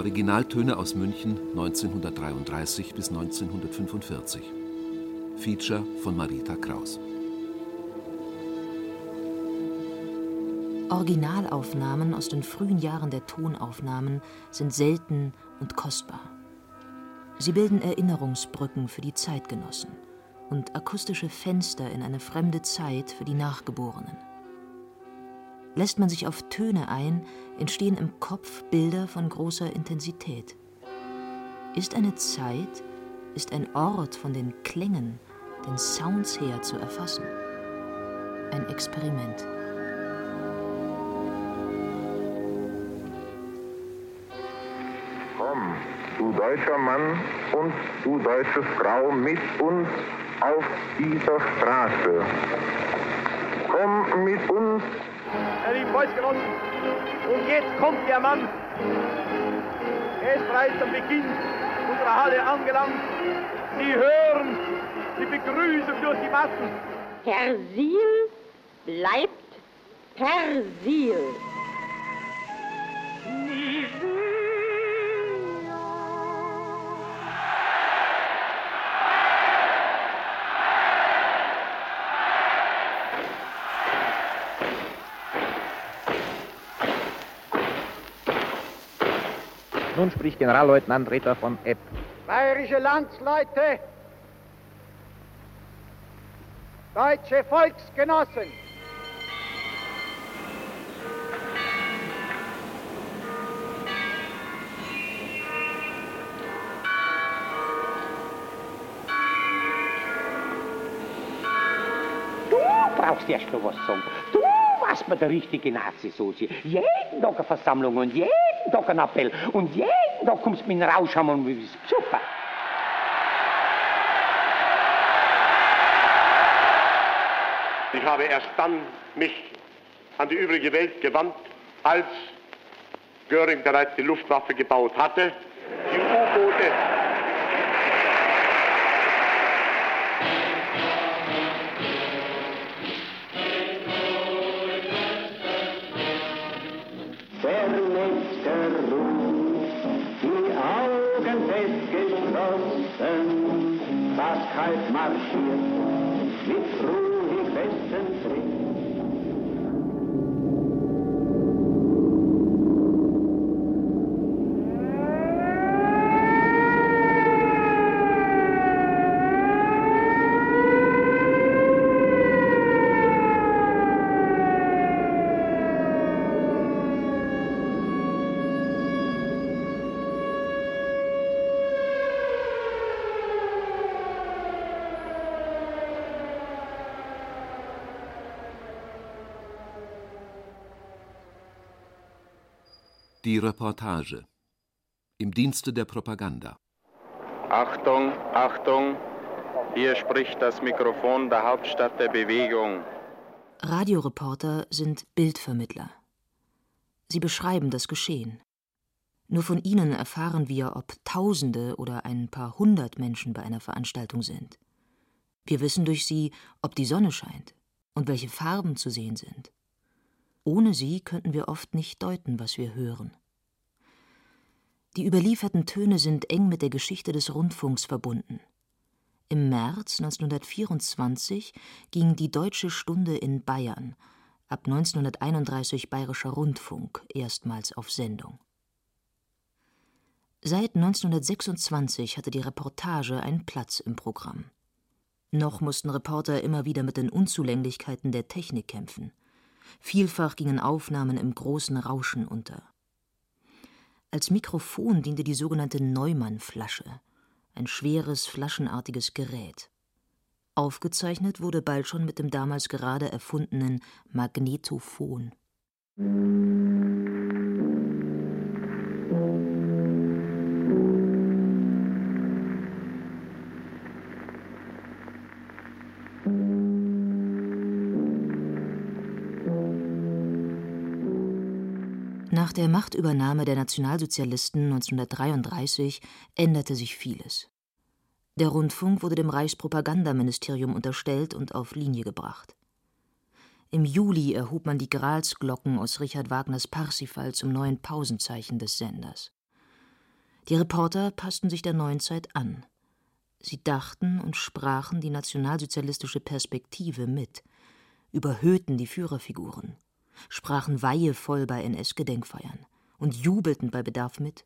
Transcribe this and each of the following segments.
Originaltöne aus München 1933 bis 1945. Feature von Marita Kraus. Originalaufnahmen aus den frühen Jahren der Tonaufnahmen sind selten und kostbar. Sie bilden Erinnerungsbrücken für die Zeitgenossen und akustische Fenster in eine fremde Zeit für die Nachgeborenen. Lässt man sich auf Töne ein, entstehen im Kopf Bilder von großer Intensität. Ist eine Zeit, ist ein Ort von den Klängen, den Sounds her zu erfassen. Ein Experiment. Komm, du deutscher Mann und du deutsche Frau mit uns auf dieser Straße. Komm mit uns lieben Volksgenossen, und jetzt kommt der Mann. Er ist bereits am Beginn unserer Halle angelangt. Sie hören die Begrüßung durch die Massen. Persil bleibt Persil. Nun spricht Generalleutnant Ritter von Epp. Bayerische Landsleute, deutsche Volksgenossen, Du brauchst erst noch was sagen. Du warst mir der richtige Nazi-Sozi. Jeden Tag eine Versammlung und jeden Tag ein Appell. Und jeden Tag kommst du mit einem Rauschhammer und bist super. Ich habe erst dann mich an die übrige Welt gewandt, als Göring bereits die Luftwaffe gebaut hatte, die U-Boote Die Reportage. Im Dienste der Propaganda. Achtung, Achtung, hier spricht das Mikrofon der Hauptstadt der Bewegung. Radioreporter sind Bildvermittler. Sie beschreiben das Geschehen. Nur von ihnen erfahren wir, ob Tausende oder ein paar hundert Menschen bei einer Veranstaltung sind. Wir wissen durch sie, ob die Sonne scheint und welche Farben zu sehen sind. Ohne sie könnten wir oft nicht deuten, was wir hören. Die überlieferten Töne sind eng mit der Geschichte des Rundfunks verbunden. Im März 1924 ging die Deutsche Stunde in Bayern, ab 1931 Bayerischer Rundfunk, erstmals auf Sendung. Seit 1926 hatte die Reportage einen Platz im Programm. Noch mussten Reporter immer wieder mit den Unzulänglichkeiten der Technik kämpfen. Vielfach gingen Aufnahmen im großen Rauschen unter. Als Mikrofon diente die sogenannte Neumann-Flasche, ein schweres, flaschenartiges Gerät. Aufgezeichnet wurde bald schon mit dem damals gerade erfundenen Magnetophon. Nach der Machtübernahme der Nationalsozialisten 1933 änderte sich vieles. Der Rundfunk wurde dem Reichspropagandaministerium unterstellt und auf Linie gebracht. Im Juli erhob man die Gralsglocken aus Richard Wagners Parsifal zum neuen Pausenzeichen des Senders. Die Reporter passten sich der neuen Zeit an. Sie dachten und sprachen die nationalsozialistische Perspektive mit, überhöhten die Führerfiguren, sprachen weihevoll bei NS-Gedenkfeiern und jubelten bei Bedarf mit.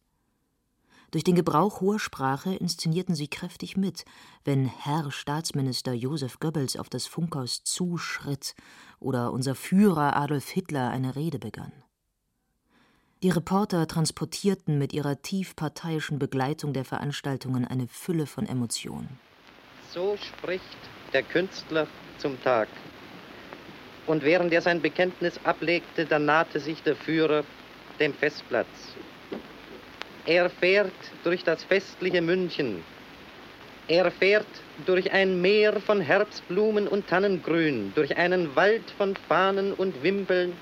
Durch den Gebrauch hoher Sprache inszenierten sie kräftig mit, wenn Herr Staatsminister Josef Goebbels auf das Funkhaus zuschritt oder unser Führer Adolf Hitler eine Rede begann. Die Reporter transportierten mit ihrer tief parteiischen Begleitung der Veranstaltungen eine Fülle von Emotionen. So spricht der Künstler zum Tag. Und während er sein Bekenntnis ablegte, dann nahte sich der Führer dem Festplatz. Er fährt durch das festliche München. Er fährt durch ein Meer von Herbstblumen und Tannengrün, durch einen Wald von Fahnen und Wimpeln,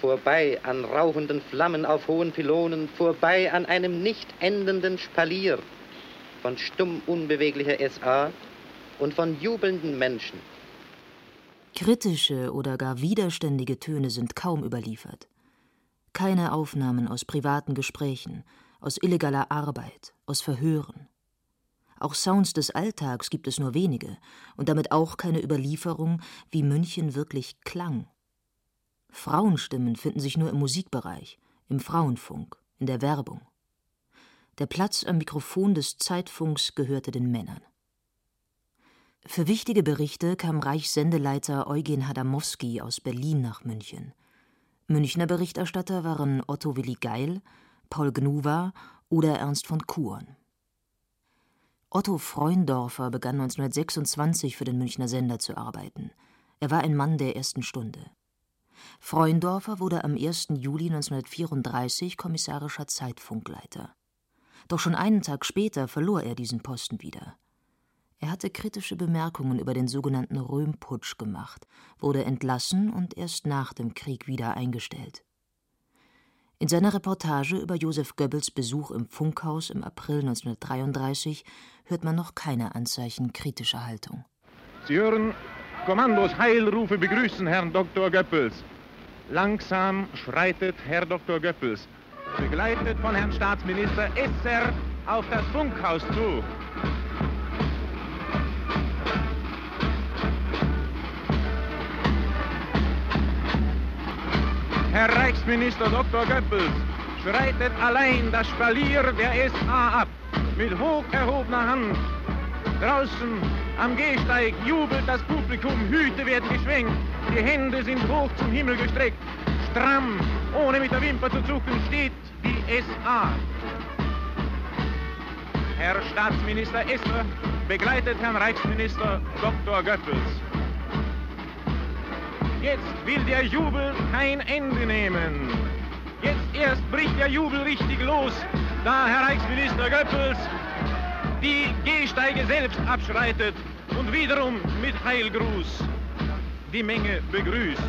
vorbei an rauchenden Flammen auf hohen Pylonen, vorbei an einem nicht endenden Spalier von stumm unbeweglicher SA und von jubelnden Menschen. Kritische oder gar widerständige Töne sind kaum überliefert keine Aufnahmen aus privaten Gesprächen, aus illegaler Arbeit, aus Verhören. Auch Sounds des Alltags gibt es nur wenige und damit auch keine Überlieferung, wie München wirklich klang. Frauenstimmen finden sich nur im Musikbereich, im Frauenfunk, in der Werbung. Der Platz am Mikrofon des Zeitfunks gehörte den Männern. Für wichtige Berichte kam Reichssendeleiter Eugen Hadamowski aus Berlin nach München. Münchner Berichterstatter waren Otto Willi Geil, Paul Gnuwa oder Ernst von Kuhn. Otto Freundorfer begann 1926 für den Münchner Sender zu arbeiten. Er war ein Mann der ersten Stunde. Freundorfer wurde am 1. Juli 1934 kommissarischer Zeitfunkleiter. Doch schon einen Tag später verlor er diesen Posten wieder. Er hatte kritische Bemerkungen über den sogenannten Röhmputsch gemacht, wurde entlassen und erst nach dem Krieg wieder eingestellt. In seiner Reportage über Josef Goebbels Besuch im Funkhaus im April 1933 hört man noch keine Anzeichen kritischer Haltung. Sie hören Kommandos Heilrufe begrüßen Herrn Dr. Goebbels. Langsam schreitet Herr Dr. Goebbels, begleitet von Herrn Staatsminister Esser, auf das Funkhaus zu. Herr Reichsminister Dr. Goebbels schreitet allein das Spalier der SA ab, mit hoch erhobener Hand. Draußen am Gehsteig jubelt das Publikum, Hüte werden geschwenkt, die Hände sind hoch zum Himmel gestreckt. Stramm, ohne mit der Wimper zu zucken, steht die SA. Herr Staatsminister Esser begleitet Herrn Reichsminister Dr. Goebbels. Jetzt will der Jubel kein Ende nehmen. Jetzt erst bricht der Jubel richtig los, da Herr Reichsminister Goebbels die Gehsteige selbst abschreitet und wiederum mit Heilgruß die Menge begrüßt.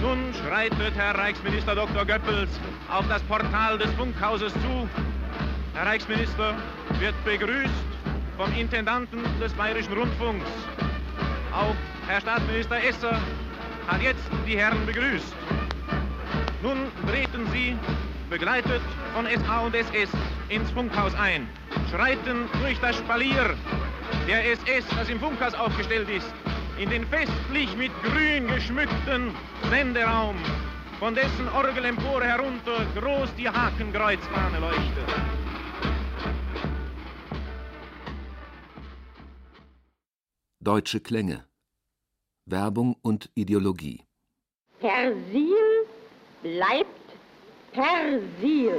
Nun schreitet Herr Reichsminister Dr. Goebbels auf das Portal des Funkhauses zu. Herr Reichsminister wird begrüßt vom Intendanten des Bayerischen Rundfunks. Auch Herr Staatsminister Esser hat jetzt die Herren begrüßt. Nun treten Sie, begleitet von SA und SS, ins Funkhaus ein, schreiten durch das Spalier der SS, das im Funkhaus aufgestellt ist, in den festlich mit grün geschmückten Senderaum, von dessen Orgelempore herunter groß die Hakenkreuzfahne leuchtet. Deutsche Klänge Werbung und Ideologie Persil bleibt Persil.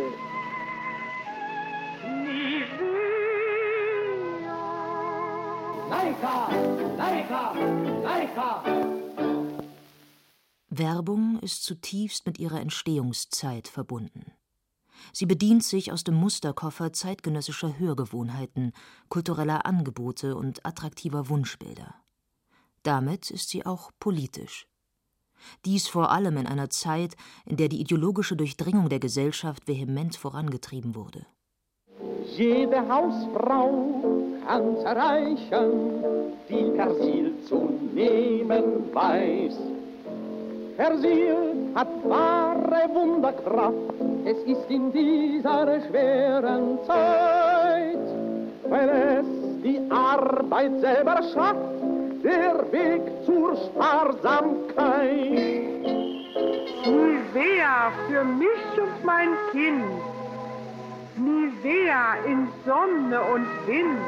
Leica! Leica! Leica! Werbung ist zutiefst mit ihrer Entstehungszeit verbunden. Sie bedient sich aus dem Musterkoffer zeitgenössischer Hörgewohnheiten, kultureller Angebote und attraktiver Wunschbilder. Damit ist sie auch politisch. Dies vor allem in einer Zeit, in der die ideologische Durchdringung der Gesellschaft vehement vorangetrieben wurde. Jede Hausfrau kann's erreichen, die Persil zu nehmen weiß. Persil hat wahre Wunderkraft, es ist in dieser schweren Zeit, weil es die Arbeit selber schafft, der Weg zur Sparsamkeit. Nivea für mich und mein Kind, Nivea in Sonne und Wind.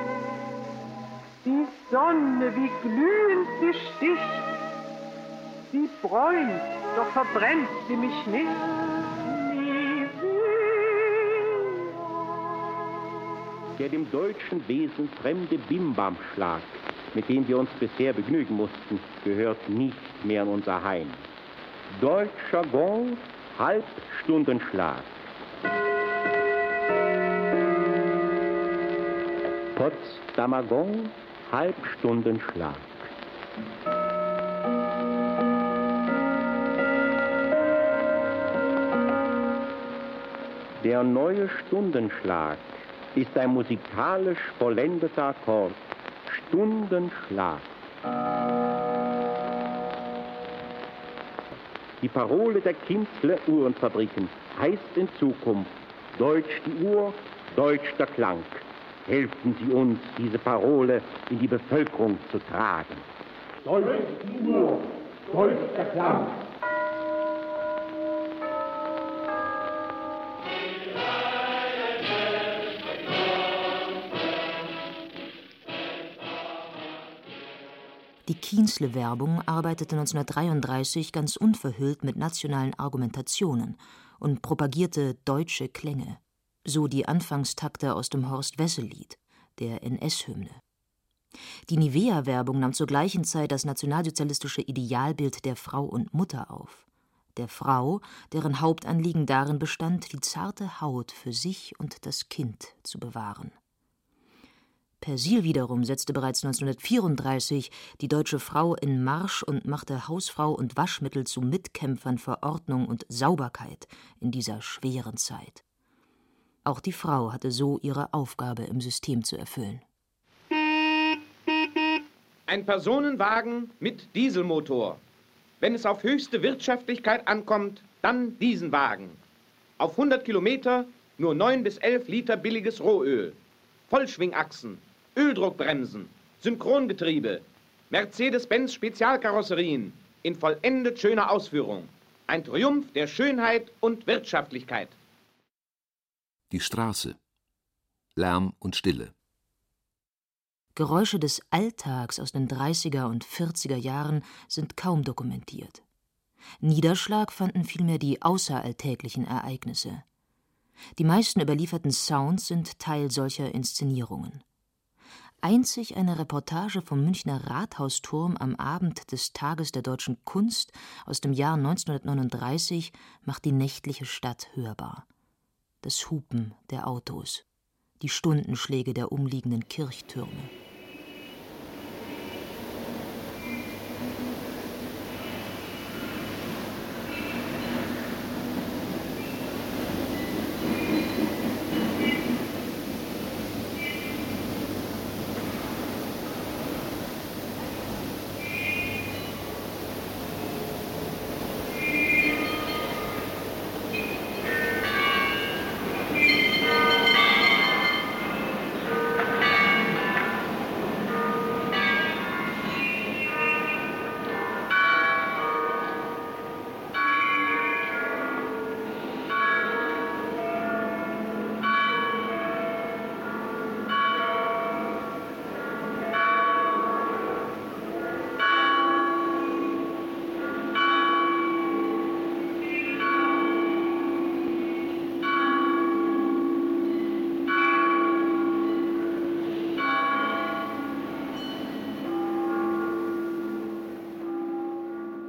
Die Sonne, wie glühend sie sticht, sie bräunt, doch verbrennt sie mich nicht. Der dem deutschen Wesen fremde Bimbamschlag mit dem wir uns bisher begnügen mussten, gehört nicht mehr in unser Heim. Deutscher Gong, Halbstundenschlag. Potsdamer Gong, Halbstundenschlag. Der neue Stundenschlag ist ein musikalisch vollendeter Akkord Stundenschlaf. Die Parole der Kinzler Uhrenfabriken heißt in Zukunft Deutsch die Uhr, Deutsch der Klang. Helfen Sie uns, diese Parole in die Bevölkerung zu tragen. Deutsch die Uhr, Deutsch der Klang. Die Kienzle-Werbung arbeitete 1933 ganz unverhüllt mit nationalen Argumentationen und propagierte deutsche Klänge, so die Anfangstakte aus dem Horst-Wessel-Lied, der NS-Hymne. Die Nivea-Werbung nahm zur gleichen Zeit das nationalsozialistische Idealbild der Frau und Mutter auf. Der Frau, deren Hauptanliegen darin bestand, die zarte Haut für sich und das Kind zu bewahren. Persil wiederum setzte bereits 1934 die deutsche Frau in Marsch und machte Hausfrau und Waschmittel zu Mitkämpfern für Ordnung und Sauberkeit in dieser schweren Zeit. Auch die Frau hatte so ihre Aufgabe im System zu erfüllen. Ein Personenwagen mit Dieselmotor. Wenn es auf höchste Wirtschaftlichkeit ankommt, dann diesen Wagen. Auf 100 Kilometer nur 9 bis 11 Liter billiges Rohöl. Vollschwingachsen, Öldruckbremsen, Synchrongetriebe, Mercedes-Benz Spezialkarosserien in vollendet schöner Ausführung. Ein Triumph der Schönheit und Wirtschaftlichkeit. Die Straße. Lärm und Stille. Geräusche des Alltags aus den 30er und 40er Jahren sind kaum dokumentiert. Niederschlag fanden vielmehr die außeralltäglichen Ereignisse. Die meisten überlieferten Sounds sind Teil solcher Inszenierungen. Einzig eine Reportage vom Münchner Rathausturm am Abend des Tages der deutschen Kunst aus dem Jahr 1939 macht die nächtliche Stadt hörbar. Das Hupen der Autos, die Stundenschläge der umliegenden Kirchtürme.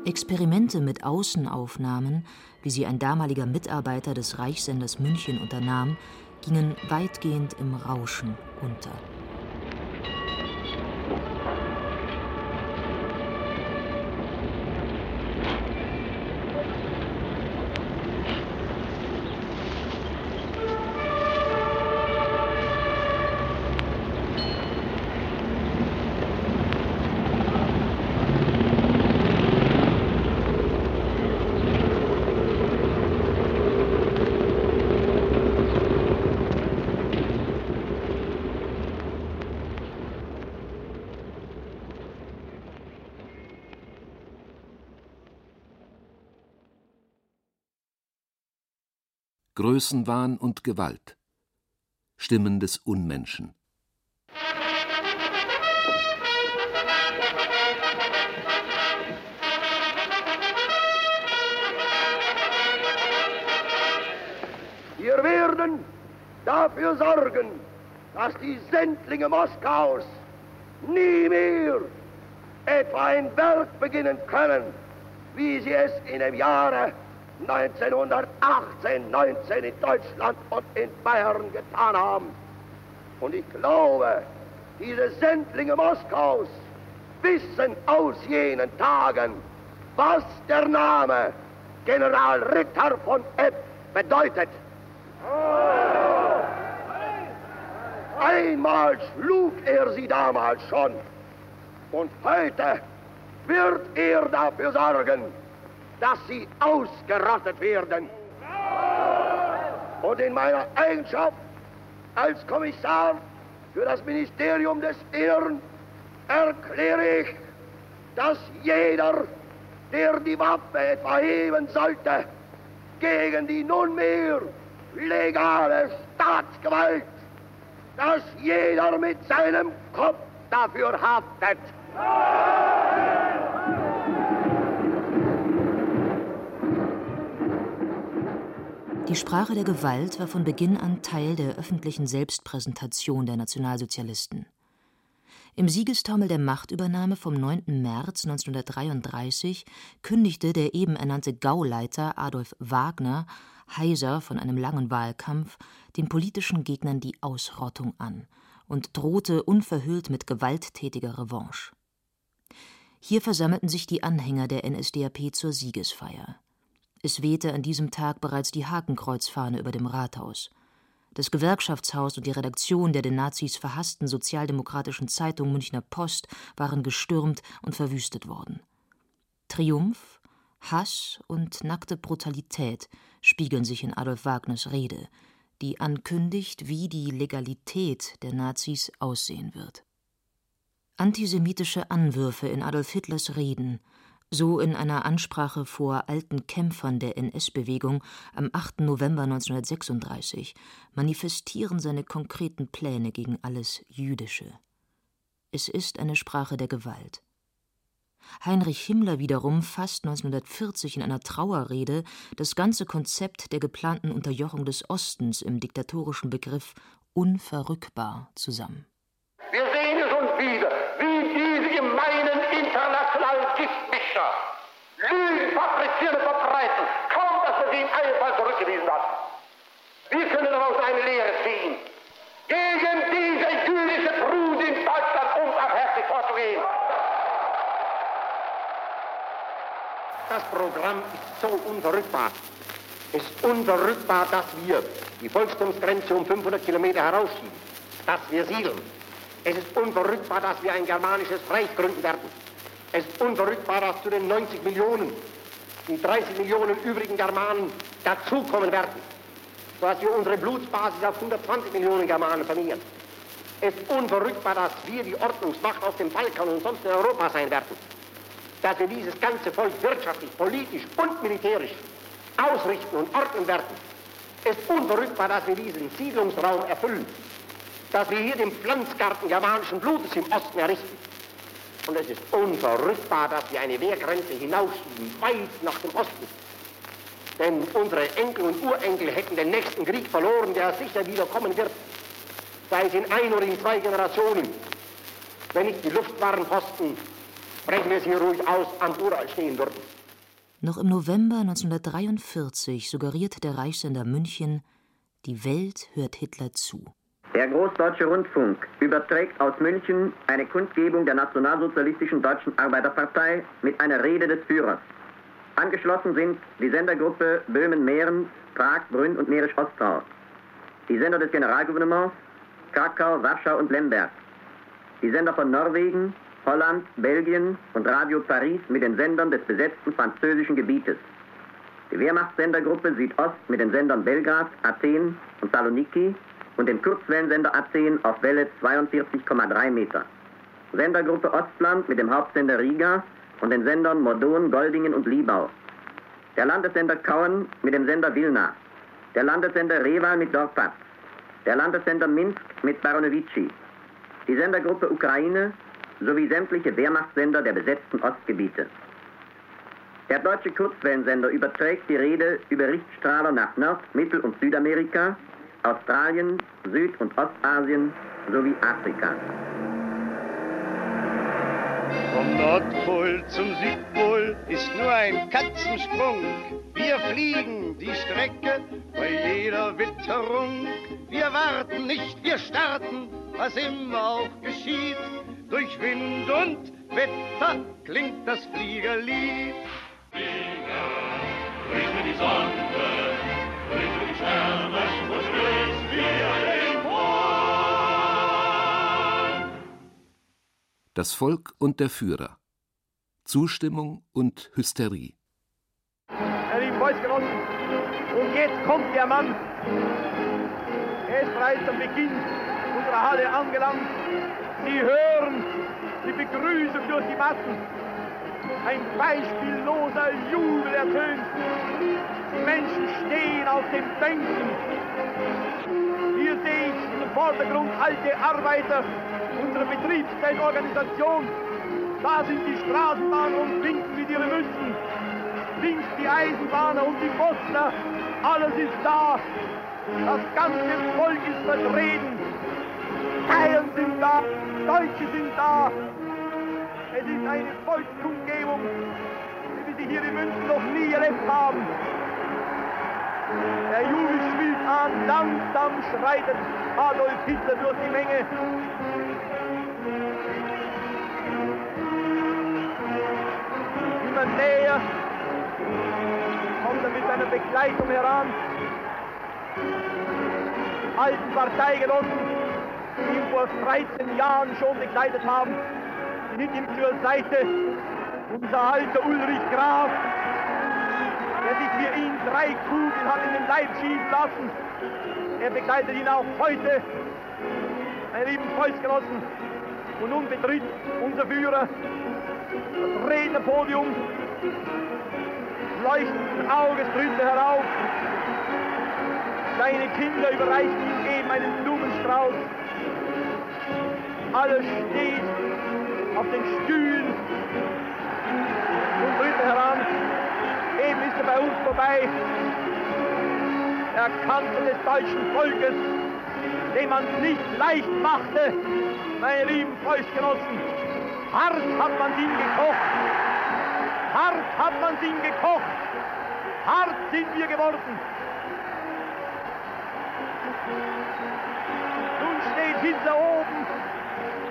Experimente mit Außenaufnahmen, wie sie ein damaliger Mitarbeiter des Reichssenders München unternahm, gingen weitgehend im Rauschen unter. Größenwahn und Gewalt. Stimmen des Unmenschen. Wir werden dafür sorgen, dass die Sendlinge Moskaus nie mehr etwa ein Werk beginnen können, wie sie es in dem Jahre 1918, 19 in Deutschland und in Bayern getan haben. Und ich glaube, diese Sendlinge Moskaus wissen aus jenen Tagen, was der Name General Ritter von Epp bedeutet. Einmal schlug er sie damals schon und heute wird er dafür sorgen, dass sie ausgerottet werden. Und in meiner Eigenschaft als Kommissar für das Ministerium des Innern erkläre ich, dass jeder, der die Waffe etwa heben sollte, gegen die nunmehr legale Staatsgewalt, dass jeder mit seinem Kopf dafür haftet. Die Sprache der Gewalt war von Beginn an Teil der öffentlichen Selbstpräsentation der Nationalsozialisten. Im Siegestaumel der Machtübernahme vom 9. März 1933 kündigte der eben ernannte Gauleiter Adolf Wagner, heiser von einem langen Wahlkampf, den politischen Gegnern die Ausrottung an und drohte unverhüllt mit gewalttätiger Revanche. Hier versammelten sich die Anhänger der NSDAP zur Siegesfeier. Es wehte an diesem Tag bereits die Hakenkreuzfahne über dem Rathaus. Das Gewerkschaftshaus und die Redaktion der den Nazis verhassten sozialdemokratischen Zeitung Münchner Post waren gestürmt und verwüstet worden. Triumph, Hass und nackte Brutalität spiegeln sich in Adolf Wagners Rede, die ankündigt, wie die Legalität der Nazis aussehen wird. Antisemitische Anwürfe in Adolf Hitlers Reden so in einer Ansprache vor alten Kämpfern der NS-Bewegung am 8. November 1936 manifestieren seine konkreten Pläne gegen alles Jüdische. Es ist eine Sprache der Gewalt. Heinrich Himmler wiederum fasst 1940 in einer Trauerrede das ganze Konzept der geplanten Unterjochung des Ostens im diktatorischen Begriff unverrückbar zusammen. Wir sehen es uns wieder, wie diese gemeinen internationalen Giftmischer Lügen fabrizieren und verbreiten, kaum dass man sie im Einfall zurückgewiesen hat. Wir können daraus eine Lehre ziehen, gegen diese jüdische Brut in Deutschland unbarmherzig vorzugehen. Das Programm ist so unverrückbar. Es ist unverrückbar, dass wir die Volkstumsgrenze um 500 Kilometer herausschieben, dass wir siedeln. Es ist unverrückbar, dass wir ein germanisches Reich gründen werden. Es ist unverrückbar, dass zu den 90 Millionen die 30 Millionen übrigen Germanen dazukommen werden, sodass wir unsere Blutsbasis auf 120 Millionen Germanen vermehren. Es ist unverrückbar, dass wir die Ordnungsmacht auf dem Balkan und sonst in Europa sein werden dass wir dieses ganze Volk wirtschaftlich, politisch und militärisch ausrichten und ordnen werden. Es ist unverrückbar, dass wir diesen Siedlungsraum erfüllen, dass wir hier den Pflanzgarten germanischen Blutes im Osten errichten. Und es ist unverrückbar, dass wir eine Wehrgrenze hinausschieben, weit nach dem Osten. Denn unsere Enkel und Urenkel hätten den nächsten Krieg verloren, der sicher wieder kommen wird, sei es in ein oder in zwei Generationen, wenn nicht die Luftwarenposten sprechen wir sie ruhig aus, am Ural stehen würden. Noch im November 1943 suggeriert der Reichssender München, die Welt hört Hitler zu. Der Großdeutsche Rundfunk überträgt aus München eine Kundgebung der Nationalsozialistischen Deutschen Arbeiterpartei mit einer Rede des Führers. Angeschlossen sind die Sendergruppe Böhmen-Mähren, Prag, Brünn und Mährisch-Ostrau, die Sender des Generalgouvernements, Krakau, Warschau und Lemberg, die Sender von Norwegen, Holland, Belgien und Radio Paris mit den Sendern des besetzten französischen Gebietes. Die Wehrmachtssendergruppe Südost mit den Sendern Belgrad, Athen und Saloniki und dem Kurzwellensender Athen auf Welle 42,3 Meter. Sendergruppe Ostland mit dem Hauptsender Riga und den Sendern Mordon, Goldingen und Liebau. Der Landessender Kauen mit dem Sender Vilna. Der Landessender Reval mit Dorpat. Der Landessender Minsk mit Baronovici. Die Sendergruppe Ukraine sowie sämtliche Wehrmachtssender der besetzten Ostgebiete. Der deutsche Kurzwellensender überträgt die Rede über Richtstrahler nach Nord-, Mittel- und Südamerika, Australien, Süd- und Ostasien sowie Afrika. Vom Nordpol zum Südpol ist nur ein Katzensprung. Wir fliegen die Strecke bei jeder Witterung. Wir warten nicht, wir starten, was immer auch geschieht. Durch Wind und Wetter klingt das Fliegerlied. Flieger, grüße die Sonne, Das Volk und der Führer. Zustimmung und Hysterie. Meine lieben Volksgenossen, und jetzt kommt der Mann. Er ist bereits am Beginn unserer Halle angelangt. Sie hören die Begrüßung durch die Massen. Ein beispielloser Jubel ertönt. Die Menschen stehen auf den Bänken. Hier sehe ich im Vordergrund alte Arbeiter unserer Betriebsteilorganisation. Da sind die Straßenbahner und winken mit ihren Münzen. Links die Eisenbahner und die Postler. Alles ist da. Das ganze Volk ist vertreten. Bayern sind da, Deutsche sind da. Es ist eine Volkskundgebung, wie wir sie hier in München noch nie erlebt haben. Der Jubel schwillt an, langsam schreitet Adolf Hitler durch die Menge. Immer näher kommt er mit seiner Begleitung heran. Alten Parteigenossen, die ihn vor 13 Jahren schon begleitet haben, sind ihm zur Seite. Unser alter Ulrich Graf, der sich für ihn drei Kugeln hat in den Leib schießen lassen. Er begleitet ihn auch heute, meine lieben Volksgenossen. Und nun betritt unser Führer Rednerpodium. Leuchtenden Auges trübt er herauf. Seine Kinder überreichen ihm eben einen Blumenstrauß. Alles steht auf den Stühlen und er heran. Eben ist er bei uns vorbei. Der Kanzler des deutschen Volkes, dem man nicht leicht machte, meine lieben Volksgenossen. Hart hat man ihn gekocht. Hart hat man ihn gekocht. Hart sind wir geworden. Nun steht Hitler oben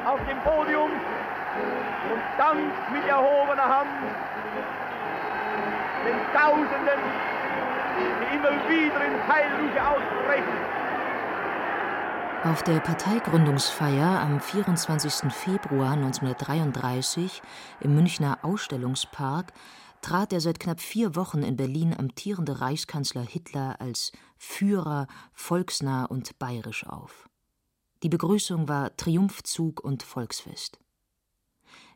auf dem Podium und dankt mit erhobener Hand den Tausenden, die immer wieder in Heilrufe ausbrechen. Auf der Parteigründungsfeier am 24. Februar 1933 im Münchner Ausstellungspark trat der seit knapp vier Wochen in Berlin amtierende Reichskanzler Hitler als Führer, volksnah und bayerisch auf. Die Begrüßung war Triumphzug und Volksfest.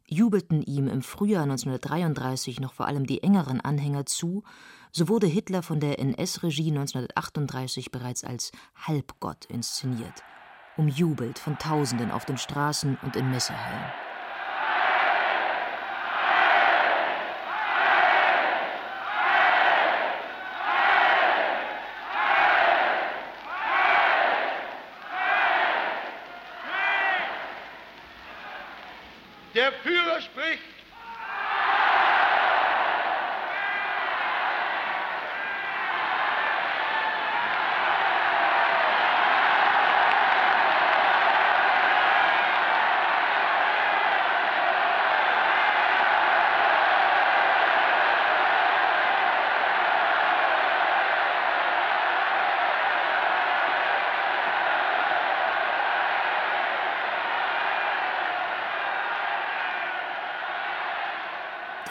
Jubelten ihm im Frühjahr 1933 noch vor allem die engeren Anhänger zu, so wurde Hitler von der NS-Regie 1938 bereits als Halbgott inszeniert, umjubelt von Tausenden auf den Straßen und in Messehallen. Der Führer spricht.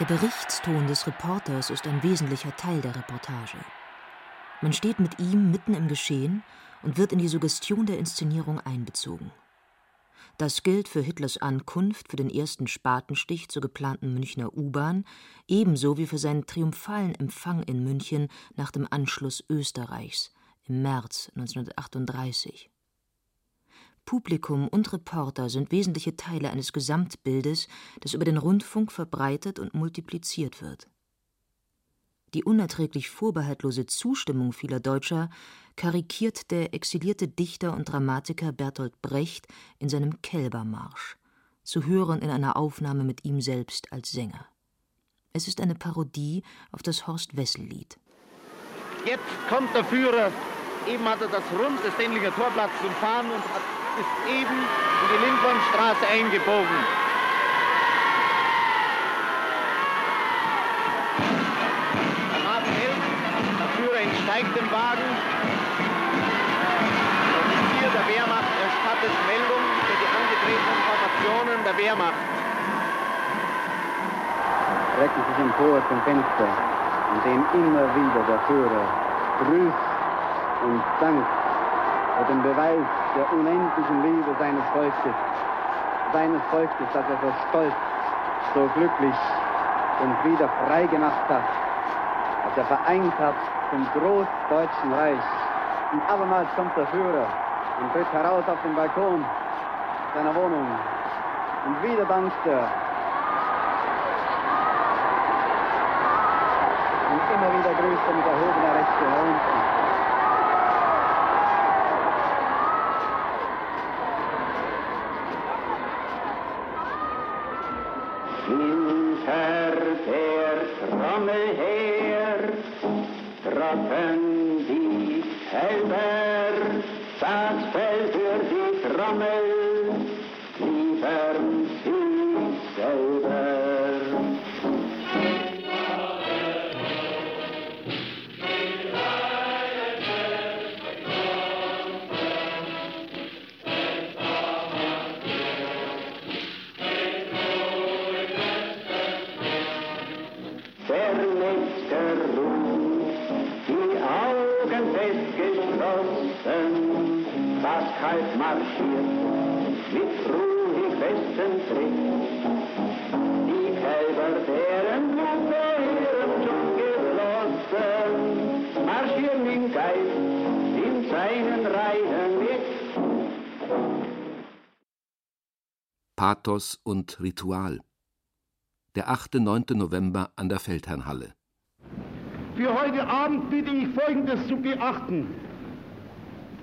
Der Berichtston des Reporters ist ein wesentlicher Teil der Reportage. Man steht mit ihm mitten im Geschehen und wird in die Suggestion der Inszenierung einbezogen. Das gilt für Hitlers Ankunft, für den ersten Spatenstich zur geplanten Münchner U-Bahn, ebenso wie für seinen triumphalen Empfang in München nach dem Anschluss Österreichs im März 1938. Publikum und Reporter sind wesentliche Teile eines Gesamtbildes, das über den Rundfunk verbreitet und multipliziert wird. Die unerträglich vorbehaltlose Zustimmung vieler Deutscher karikiert der exilierte Dichter und Dramatiker Bertolt Brecht in seinem Kälbermarsch, zu hören in einer Aufnahme mit ihm selbst als Sänger. Es ist eine Parodie auf das Horst-Wessel-Lied. Jetzt kommt der Führer. Eben hat er das Rund des Sendlinger Torplatz umfahren und hat, ist eben in die Lindwurmstraße eingebogen. entsteigt im Wagen. Der Offizier der Wehrmacht erstattet Meldung für die angetretenen Formationen der Wehrmacht. Recken sich empor zum Fenster und sehen immer wieder der Führer grüßt und dankt für den Beweis der unendlichen Liebe seines Volkes, seines Volkes, das er so stolz, so glücklich und wieder frei gemacht hat, dass er vereint hat zum Großdeutschen Reich. Und abermals kommt der Führer und tritt heraus auf den Balkon seiner Wohnung. Und wieder dankt er. Und immer wieder grüßt er mit erhobener Rechte herunter. heaven, deep heaven. Seinen Reihen mit. Pathos und Ritual. Der 8. 9. November an der Feldherrnhalle. Für heute Abend bitte ich Folgendes zu beachten.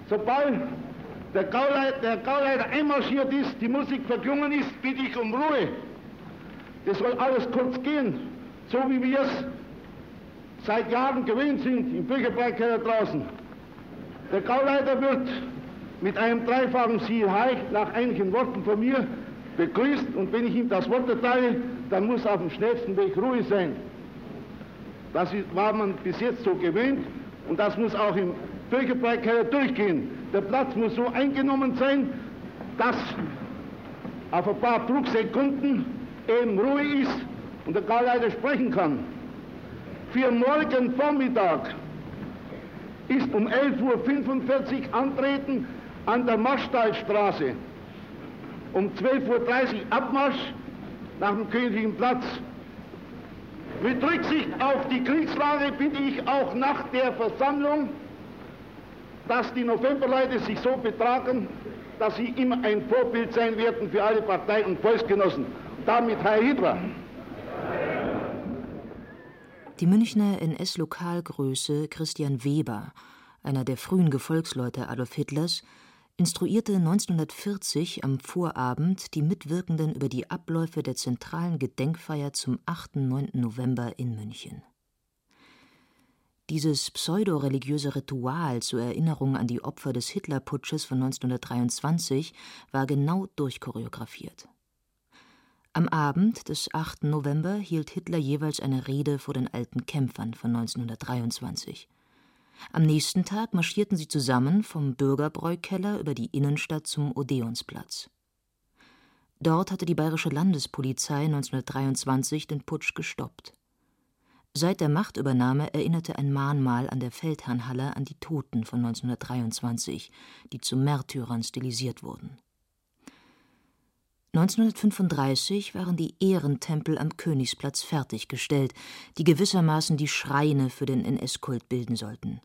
Sobald der Gauleiter, der Gauleiter einmarschiert ist, die Musik verklungen ist, bitte ich um Ruhe. Das soll alles kurz gehen, so wie wir es seit Jahren gewöhnt sind im Bürgerbreikeller draußen. Der Gauleiter wird mit einem dreifachen Sieg Heil nach einigen Worten von mir begrüßt und wenn ich ihm das Wort erteile, dann muss auf dem schnellsten Weg ruhig sein. Das war man bis jetzt so gewöhnt und das muss auch im Bürgerbreikeller durchgehen. Der Platz muss so eingenommen sein, dass auf ein paar Drucksekunden eben Ruhe ist und der Gauleiter sprechen kann. Für morgen Vormittag ist um 11.45 Uhr Antreten an der Marstallstraße. Um 12.30 Uhr Abmarsch nach dem Königlichen Platz. Mit Rücksicht auf die Kriegslage bitte ich auch nach der Versammlung, dass die Novemberleute sich so betragen, dass sie immer ein Vorbild sein werden für alle Parteien und Volksgenossen. Damit Heil Hitler. Die Münchner NS-Lokalgröße Christian Weber, einer der frühen Gefolgsleute Adolf Hitlers, instruierte 1940 am Vorabend die Mitwirkenden über die Abläufe der zentralen Gedenkfeier zum 8. 9. November in München. Dieses pseudoreligiöse Ritual zur Erinnerung an die Opfer des Hitlerputsches von 1923 war genau durchchoreografiert. Am Abend des 8. November hielt Hitler jeweils eine Rede vor den alten Kämpfern von 1923. Am nächsten Tag marschierten sie zusammen vom Bürgerbräukeller über die Innenstadt zum Odeonsplatz. Dort hatte die bayerische Landespolizei 1923 den Putsch gestoppt. Seit der Machtübernahme erinnerte ein Mahnmal an der Feldherrnhalle an die Toten von 1923, die zu Märtyrern stilisiert wurden. 1935 waren die Ehrentempel am Königsplatz fertiggestellt, die gewissermaßen die Schreine für den NS-Kult bilden sollten.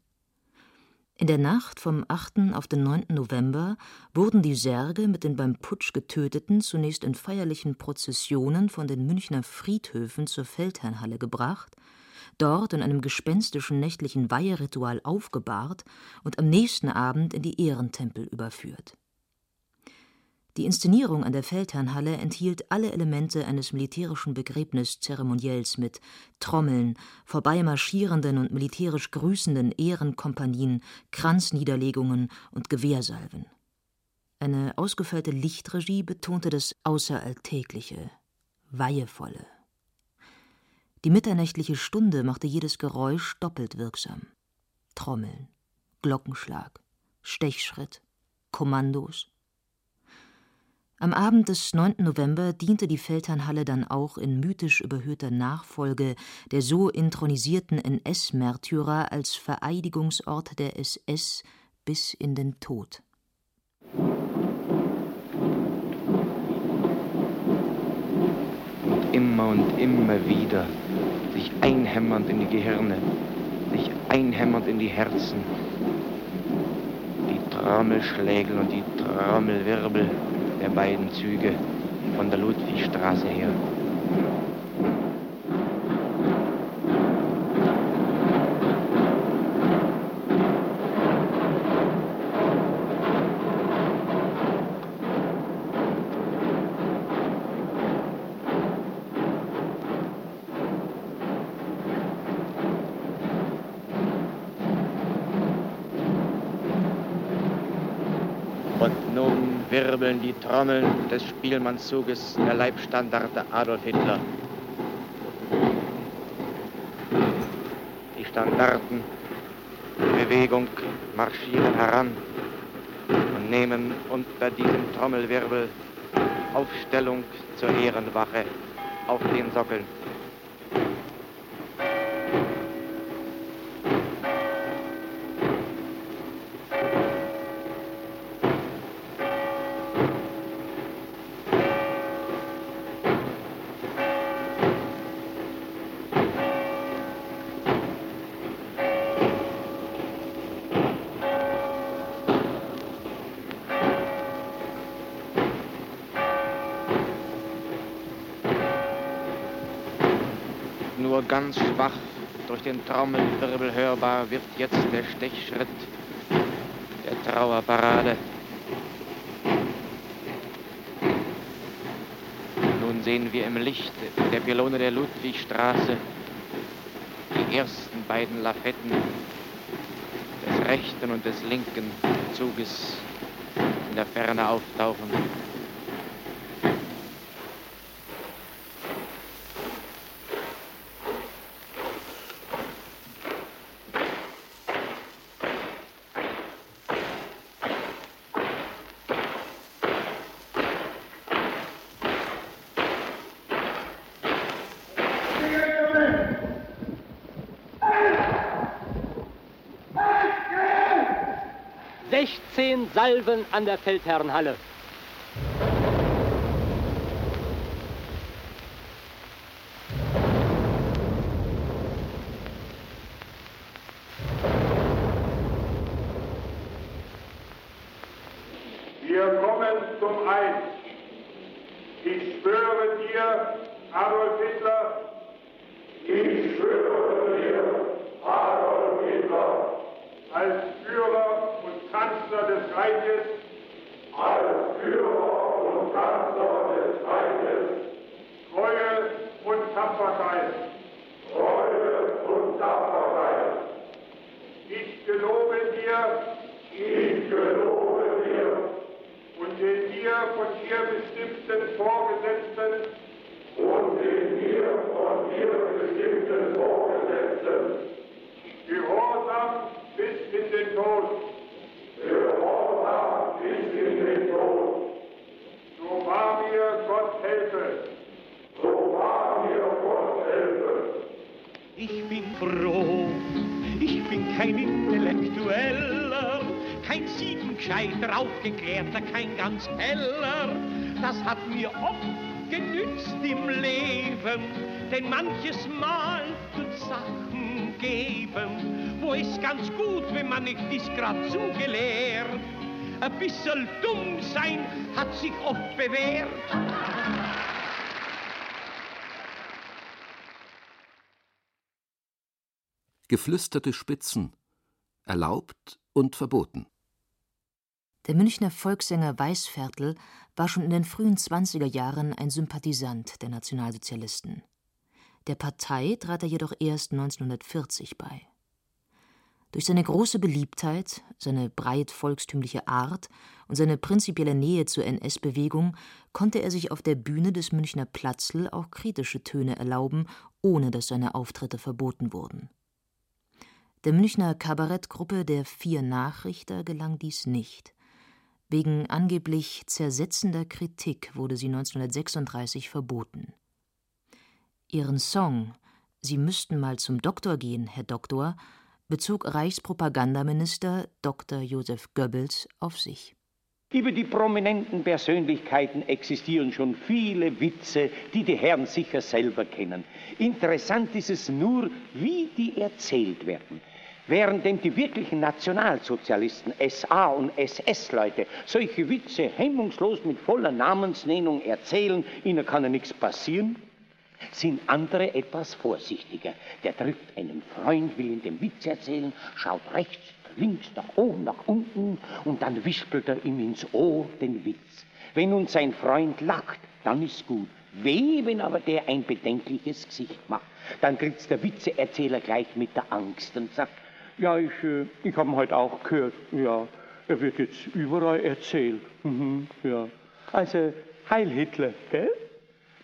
In der Nacht vom 8. auf den 9. November wurden die Särge mit den beim Putsch Getöteten zunächst in feierlichen Prozessionen von den Münchner Friedhöfen zur Feldherrnhalle gebracht, dort in einem gespenstischen nächtlichen Weiheritual aufgebahrt und am nächsten Abend in die Ehrentempel überführt. Die Inszenierung an der Feldherrnhalle enthielt alle Elemente eines militärischen Begräbniszeremoniells mit Trommeln, vorbeimarschierenden und militärisch grüßenden Ehrenkompanien, Kranzniederlegungen und Gewehrsalven. Eine ausgefeilte Lichtregie betonte das Außeralltägliche, Weihevolle. Die mitternächtliche Stunde machte jedes Geräusch doppelt wirksam. Trommeln, Glockenschlag, Stechschritt, Kommandos, am Abend des 9. November diente die Feldherrnhalle dann auch in mythisch überhöhter Nachfolge der so intronisierten NS-Märtyrer als Vereidigungsort der SS bis in den Tod. Und immer und immer wieder sich einhämmernd in die Gehirne, sich einhämmernd in die Herzen, die Trommelschlägel und die Trommelwirbel der beiden Züge von der Ludwigstraße her. Wirbeln die Trommeln des Spielmannszuges der Leibstandarte Adolf Hitler. Die Standarten in Bewegung marschieren heran und nehmen unter diesem Trommelwirbel Aufstellung zur Ehrenwache auf den Sockeln. Ganz schwach durch den Trommelwirbel hörbar wird jetzt der Stechschritt der Trauerparade. Nun sehen wir im Licht der Pylone der Ludwigstraße die ersten beiden Lafetten des rechten und des linken Zuges in der Ferne auftauchen. Salven an der Feldherrenhalle. Ich bin froh, ich bin kein Intellektueller, kein siebengescheit aufgeklärter, kein ganz heller. Das hat mir oft genützt im Leben, denn manches Mal tut Sachen geben, wo es ganz gut, wenn man nicht ist grad zugelehrt. Ein bisschen dumm sein hat sich oft bewährt. Geflüsterte Spitzen, erlaubt und verboten. Der Münchner Volkssänger Weißviertel war schon in den frühen 20er Jahren ein Sympathisant der Nationalsozialisten. Der Partei trat er jedoch erst 1940 bei. Durch seine große Beliebtheit, seine breit volkstümliche Art und seine prinzipielle Nähe zur NS-Bewegung konnte er sich auf der Bühne des Münchner Platzl auch kritische Töne erlauben, ohne dass seine Auftritte verboten wurden. Der Münchner Kabarettgruppe der Vier Nachrichter gelang dies nicht. Wegen angeblich zersetzender Kritik wurde sie 1936 verboten. Ihren Song Sie müssten mal zum Doktor gehen, Herr Doktor, bezog Reichspropagandaminister Dr. Josef Goebbels auf sich. Über die prominenten Persönlichkeiten existieren schon viele Witze, die die Herren sicher selber kennen. Interessant ist es nur, wie die erzählt werden. Währenddem die wirklichen Nationalsozialisten, SA und SS-Leute, solche Witze hemmungslos mit voller Namensnennung erzählen, ihnen kann ja nichts passieren, sind andere etwas vorsichtiger. Der trifft einen Freund, will ihm den Witz erzählen, schaut rechts, links, nach oben, nach unten und dann wispelt er ihm ins Ohr den Witz. Wenn nun sein Freund lacht, dann ist gut. Weh, wenn aber der ein bedenkliches Gesicht macht. Dann kriegt's der Witzeerzähler gleich mit der Angst und sagt, ja, ich, äh, ich habe ihn heute auch gehört. Ja, er wird jetzt überall erzählt. Mhm, ja. Also, Heil Hitler, gell?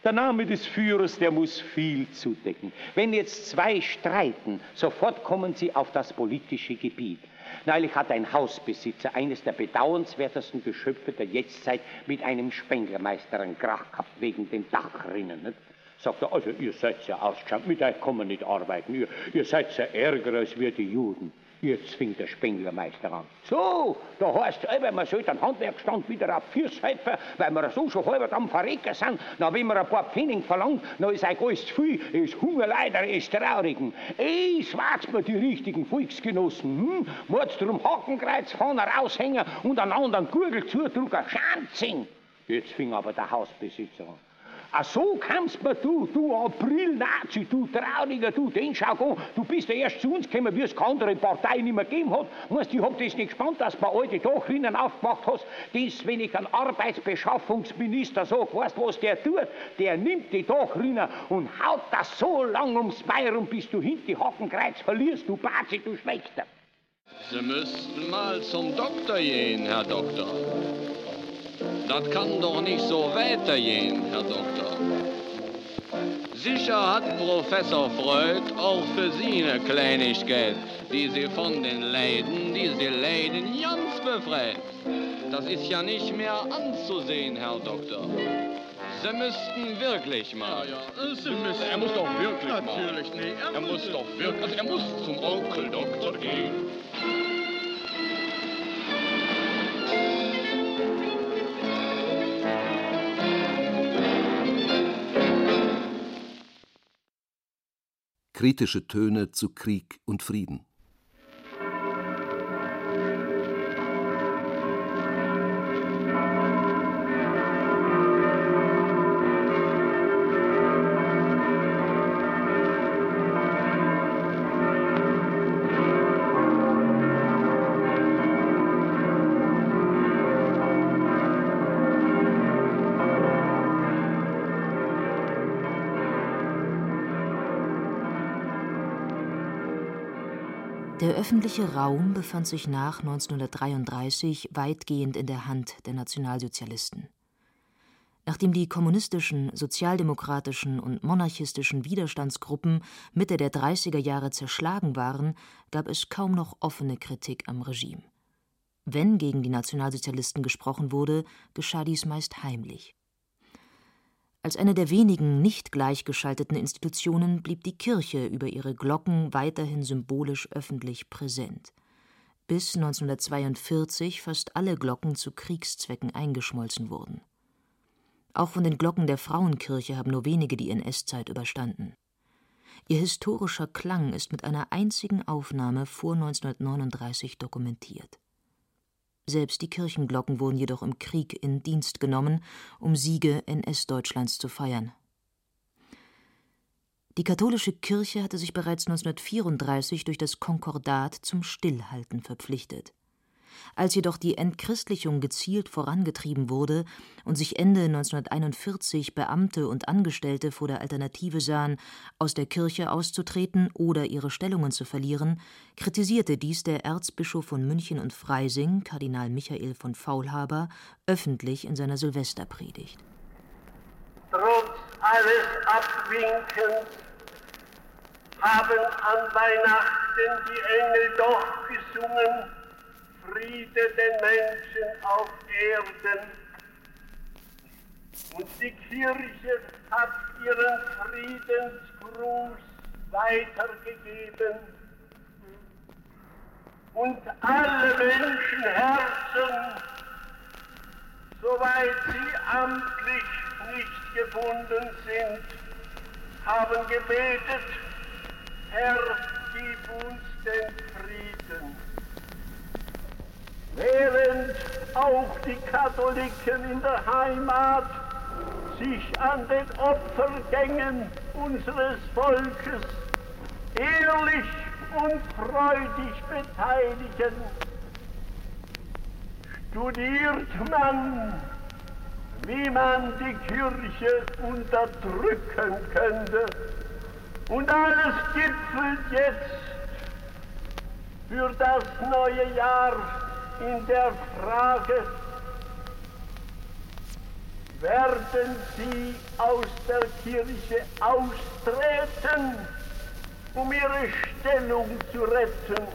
Der Name des Führers, der muss viel zudecken. Wenn jetzt zwei streiten, sofort kommen sie auf das politische Gebiet. Neulich hat ein Hausbesitzer, eines der bedauernswertesten Geschöpfe der Jetztzeit, mit einem Spenglermeister einen Krach gehabt wegen den Dachrinnen. Nicht? Sagt er, also ihr seid ja ausgeschaut, mit euch kann man nicht arbeiten, ihr, ihr seid ja ärger als wir die Juden. Jetzt fing der Spenglermeister an. So, da heißt es, wenn man so den Handwerkstand wieder auf Fürs helfen, weil wir so schon halber am Verrecken sind, na, wenn man ein paar Pfennig verlangt, dann ist euch alles zu viel, ist Hungerleider, ist Traurigen. Ey, schwarz mir die richtigen Volksgenossen, hm? Mords drum Hakenkreuz vorne raushängen und einen anderen Gurgel zudrucken, Schanzing. Jetzt fing aber der Hausbesitzer an. Ach so mir du, du April-Nazi, du Trauriger, du, den schau an, du bist ja erst zu uns gekommen, wie es keine andere Partei nicht mehr gegeben hat. Weißt, ich hab das nicht gespannt, dass du bei alte Dachrinnen aufgemacht hast, das, wenn ich einen Arbeitsbeschaffungsminister sag, weißt was der tut? Der nimmt die Dachrinnen und haut das so lang ums Bein rum, bis du hinten die Hackenkreuz verlierst, du Bazi, du Schlechter. Sie müssten mal zum Doktor gehen, Herr Doktor. Das kann doch nicht so weitergehen, Herr Doktor. Sicher hat Professor Freud auch für Sie eine Kleinigkeit, die Sie von den Leiden, die Sie leiden, ganz befreit. Das ist ja nicht mehr anzusehen, Herr Doktor. Sie müssten wirklich mal. Ja, ja, Sie müssen. Er muss doch wirklich Natürlich mal. Natürlich nicht. Er, er muss doch wirklich. Also er muss zum Onkeldoktor gehen. Kritische Töne zu Krieg und Frieden. Der öffentliche Raum befand sich nach 1933 weitgehend in der Hand der Nationalsozialisten. Nachdem die kommunistischen, sozialdemokratischen und monarchistischen Widerstandsgruppen Mitte der 30er Jahre zerschlagen waren, gab es kaum noch offene Kritik am Regime. Wenn gegen die Nationalsozialisten gesprochen wurde, geschah dies meist heimlich. Als eine der wenigen nicht gleichgeschalteten Institutionen blieb die Kirche über ihre Glocken weiterhin symbolisch öffentlich präsent, bis 1942 fast alle Glocken zu Kriegszwecken eingeschmolzen wurden. Auch von den Glocken der Frauenkirche haben nur wenige die NS-Zeit überstanden. Ihr historischer Klang ist mit einer einzigen Aufnahme vor 1939 dokumentiert. Selbst die Kirchenglocken wurden jedoch im Krieg in Dienst genommen, um Siege NS-Deutschlands zu feiern. Die katholische Kirche hatte sich bereits 1934 durch das Konkordat zum Stillhalten verpflichtet. Als jedoch die Entchristlichung gezielt vorangetrieben wurde und sich Ende 1941 Beamte und Angestellte vor der Alternative sahen, aus der Kirche auszutreten oder ihre Stellungen zu verlieren, kritisierte dies der Erzbischof von München und Freising, Kardinal Michael von Faulhaber, öffentlich in seiner Silvesterpredigt. Trotz alles Abwinkens haben an Weihnachten die Engel doch gesungen, Friede den Menschen auf Erden. Und die Kirche hat ihren Friedensgruß weitergegeben. Und alle Menschenherzen, soweit sie amtlich nicht gebunden sind, haben gebetet, Herr, gib uns den Frieden. Während auch die Katholiken in der Heimat sich an den Opfergängen unseres Volkes ehrlich und freudig beteiligen, studiert man, wie man die Kirche unterdrücken könnte. Und alles gipfelt jetzt für das neue Jahr in der Frage, werden Sie aus der Kirche austreten, um Ihre Stellung zu retten,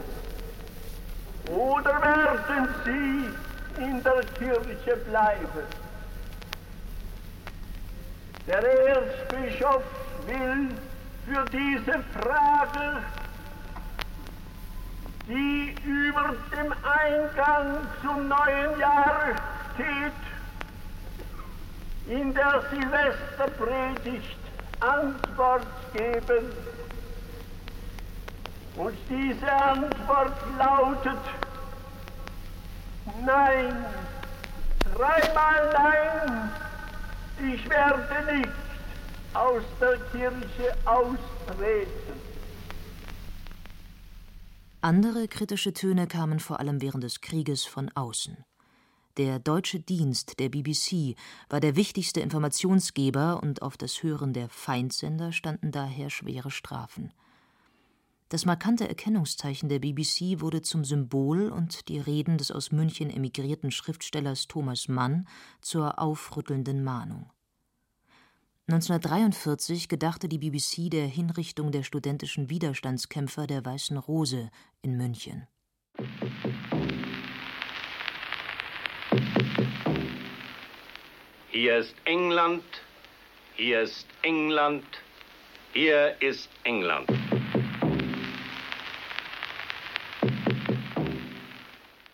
oder werden Sie in der Kirche bleiben? Der Erzbischof will für diese Frage die über dem Eingang zum neuen Jahr steht, in der Silvesterpredigt Antwort geben. Und diese Antwort lautet, nein, dreimal nein, ich werde nicht aus der Kirche austreten. Andere kritische Töne kamen vor allem während des Krieges von außen. Der deutsche Dienst der BBC war der wichtigste Informationsgeber und auf das Hören der Feindsender standen daher schwere Strafen. Das markante Erkennungszeichen der BBC wurde zum Symbol und die Reden des aus München emigrierten Schriftstellers Thomas Mann zur aufrüttelnden Mahnung. 1943 gedachte die BBC der Hinrichtung der studentischen Widerstandskämpfer der Weißen Rose in München. Hier ist England, hier ist England, hier ist England.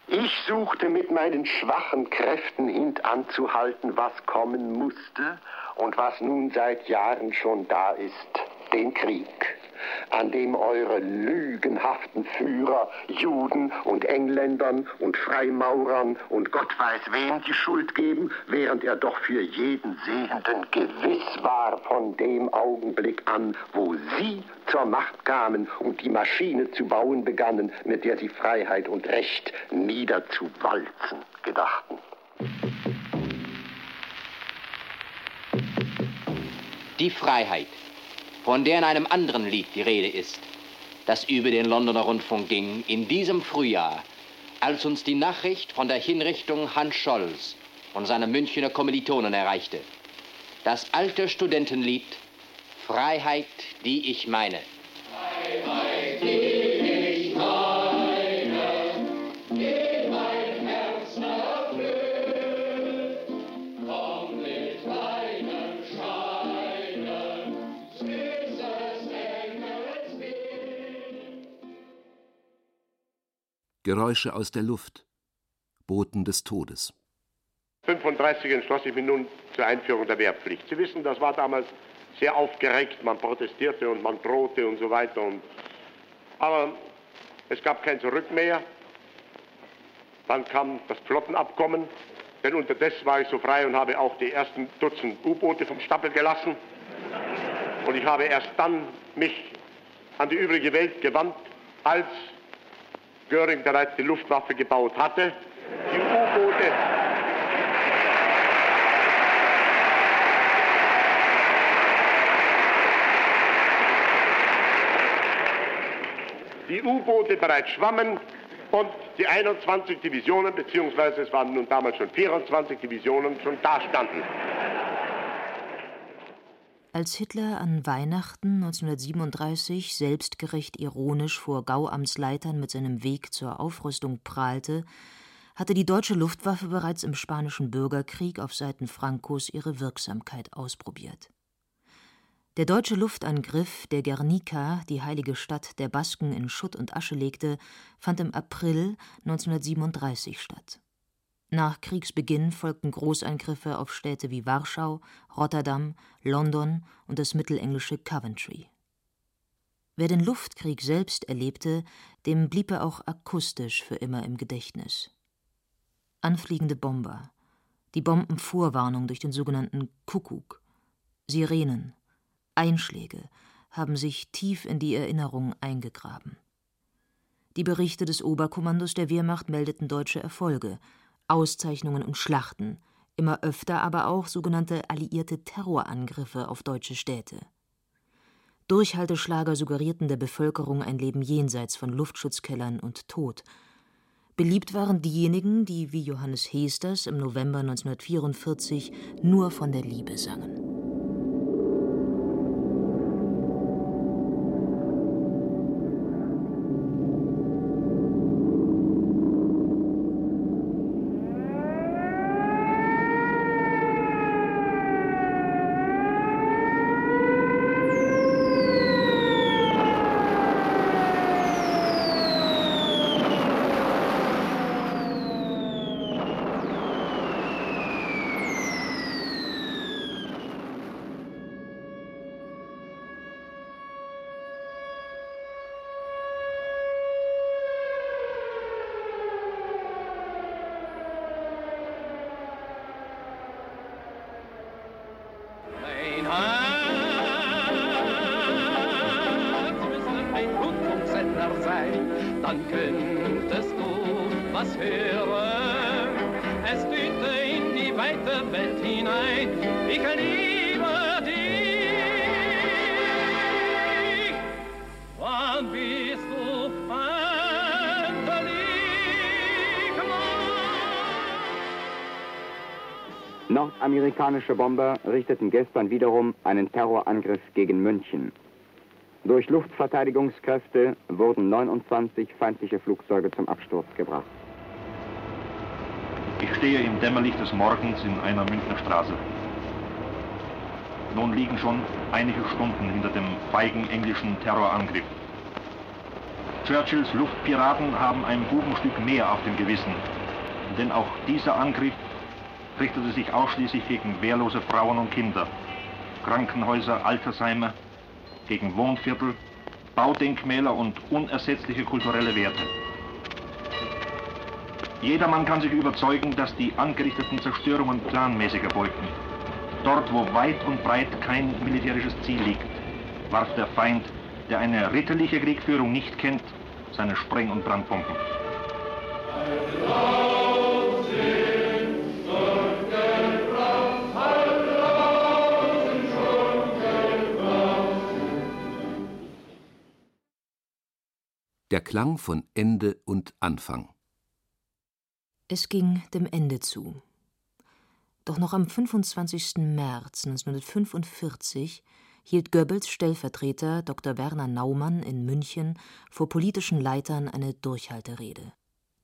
Ich suchte mit meinen schwachen Kräften hintanzuhalten, was kommen musste und was nun seit Jahren schon da ist, den Krieg, an dem eure lügenhaften Führer Juden und Engländern und Freimaurern und Gott weiß wem die Schuld geben, während er doch für jeden Sehenden gewiss war von dem Augenblick an, wo sie zur Macht kamen und die Maschine zu bauen begannen, mit der sie Freiheit und Recht niederzuwalzen gedachten. Die Freiheit, von der in einem anderen Lied die Rede ist, das über den Londoner Rundfunk ging, in diesem Frühjahr, als uns die Nachricht von der Hinrichtung Hans Scholz und seiner Münchner Kommilitonen erreichte. Das alte Studentenlied Freiheit, die ich meine. Freiheit, die Geräusche aus der Luft, Boten des Todes. 1935 entschloss ich mich nun zur Einführung der Wehrpflicht. Sie wissen, das war damals sehr aufgeregt, man protestierte und man drohte und so weiter. Und, aber es gab kein Zurück mehr. Dann kam das Flottenabkommen, denn unterdessen war ich so frei und habe auch die ersten Dutzend U-Boote vom Stapel gelassen. Und ich habe erst dann mich an die übrige Welt gewandt, als Göring bereits die Luftwaffe gebaut hatte. Die U-Boote die U-Boote bereits schwammen und die 21 Divisionen, beziehungsweise es waren nun damals schon 24 Divisionen, schon dastanden. Als Hitler an Weihnachten 1937 selbstgerecht ironisch vor Gauamtsleitern mit seinem Weg zur Aufrüstung prahlte, hatte die deutsche Luftwaffe bereits im Spanischen Bürgerkrieg auf Seiten Francos ihre Wirksamkeit ausprobiert. Der deutsche Luftangriff, der Guernica, die heilige Stadt der Basken, in Schutt und Asche legte, fand im April 1937 statt. Nach Kriegsbeginn folgten Großangriffe auf Städte wie Warschau, Rotterdam, London und das mittelenglische Coventry. Wer den Luftkrieg selbst erlebte, dem blieb er auch akustisch für immer im Gedächtnis. Anfliegende Bomber, die Bombenvorwarnung durch den sogenannten Kuckuck, Sirenen, Einschläge haben sich tief in die Erinnerung eingegraben. Die Berichte des Oberkommandos der Wehrmacht meldeten deutsche Erfolge, Auszeichnungen und Schlachten, immer öfter aber auch sogenannte alliierte Terrorangriffe auf deutsche Städte. Durchhalteschlager suggerierten der Bevölkerung ein Leben jenseits von Luftschutzkellern und Tod. Beliebt waren diejenigen, die wie Johannes Hesters im November 1944 nur von der Liebe sangen. Nordamerikanische Bomber richteten gestern wiederum einen Terrorangriff gegen München. Durch Luftverteidigungskräfte wurden 29 feindliche Flugzeuge zum Absturz gebracht. Ich stehe im Dämmerlicht des Morgens in einer Münchner Straße. Nun liegen schon einige Stunden hinter dem feigen englischen Terrorangriff. Churchills Luftpiraten haben ein Bubenstück mehr auf dem Gewissen, denn auch dieser Angriff richtete sich ausschließlich gegen wehrlose Frauen und Kinder, Krankenhäuser, Altersheime, gegen Wohnviertel, Baudenkmäler und unersetzliche kulturelle Werte. Jedermann kann sich überzeugen, dass die angerichteten Zerstörungen planmäßig erfolgten. Dort, wo weit und breit kein militärisches Ziel liegt, warf der Feind, der eine ritterliche Kriegführung nicht kennt, seine Spreng- und Brandbomben. Der Klang von Ende und Anfang. Es ging dem Ende zu. Doch noch am 25. März 1945 hielt Goebbels Stellvertreter Dr. Werner Naumann in München vor politischen Leitern eine Durchhalterede.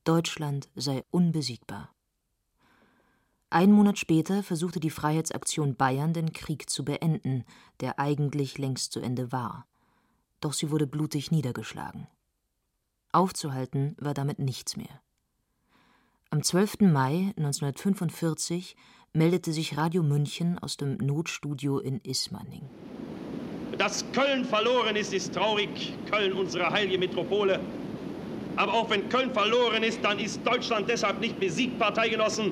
Deutschland sei unbesiegbar. Ein Monat später versuchte die Freiheitsaktion Bayern den Krieg zu beenden, der eigentlich längst zu Ende war. Doch sie wurde blutig niedergeschlagen. Aufzuhalten war damit nichts mehr. Am 12. Mai 1945 meldete sich Radio München aus dem Notstudio in Ismaning. Dass Köln verloren ist, ist traurig. Köln, unsere heilige Metropole. Aber auch wenn Köln verloren ist, dann ist Deutschland deshalb nicht besiegt, Parteigenossen.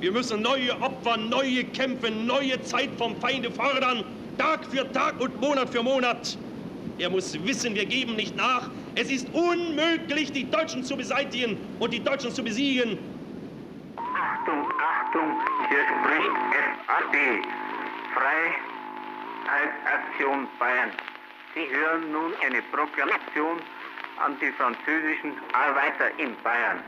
Wir müssen neue Opfer, neue Kämpfe, neue Zeit vom Feinde fordern. Tag für Tag und Monat für Monat. Er muss wissen, wir geben nicht nach. Es ist unmöglich, die Deutschen zu beseitigen und die Deutschen zu besiegen. Achtung, Achtung, hier spricht FAD. Freiheitsaktion Bayern. Sie hören nun eine Proklamation an die französischen Arbeiter in Bayern.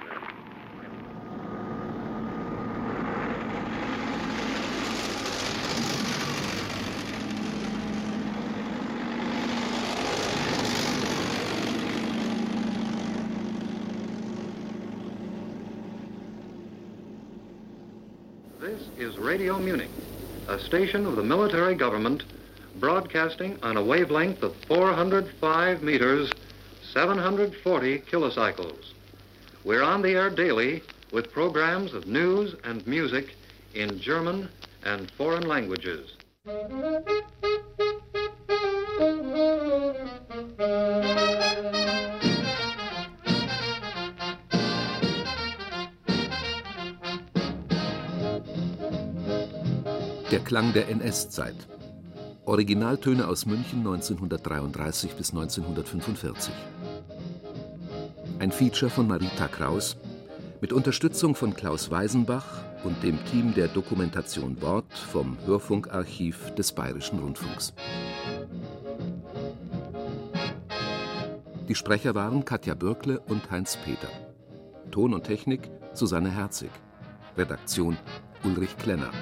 Radio Munich, a station of the military government broadcasting on a wavelength of 405 meters, 740 kilocycles. We're on the air daily with programs of news and music in German and foreign languages. Klang der NS-Zeit. Originaltöne aus München 1933 bis 1945. Ein Feature von Marita Kraus mit Unterstützung von Klaus Weisenbach und dem Team der Dokumentation Wort vom Hörfunkarchiv des Bayerischen Rundfunks. Die Sprecher waren Katja Bürkle und Heinz Peter. Ton und Technik Susanne Herzig. Redaktion Ulrich Klenner.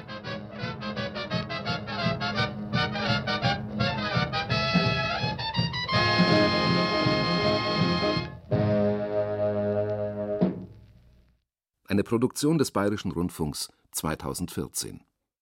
Produktion des Bayerischen Rundfunks 2014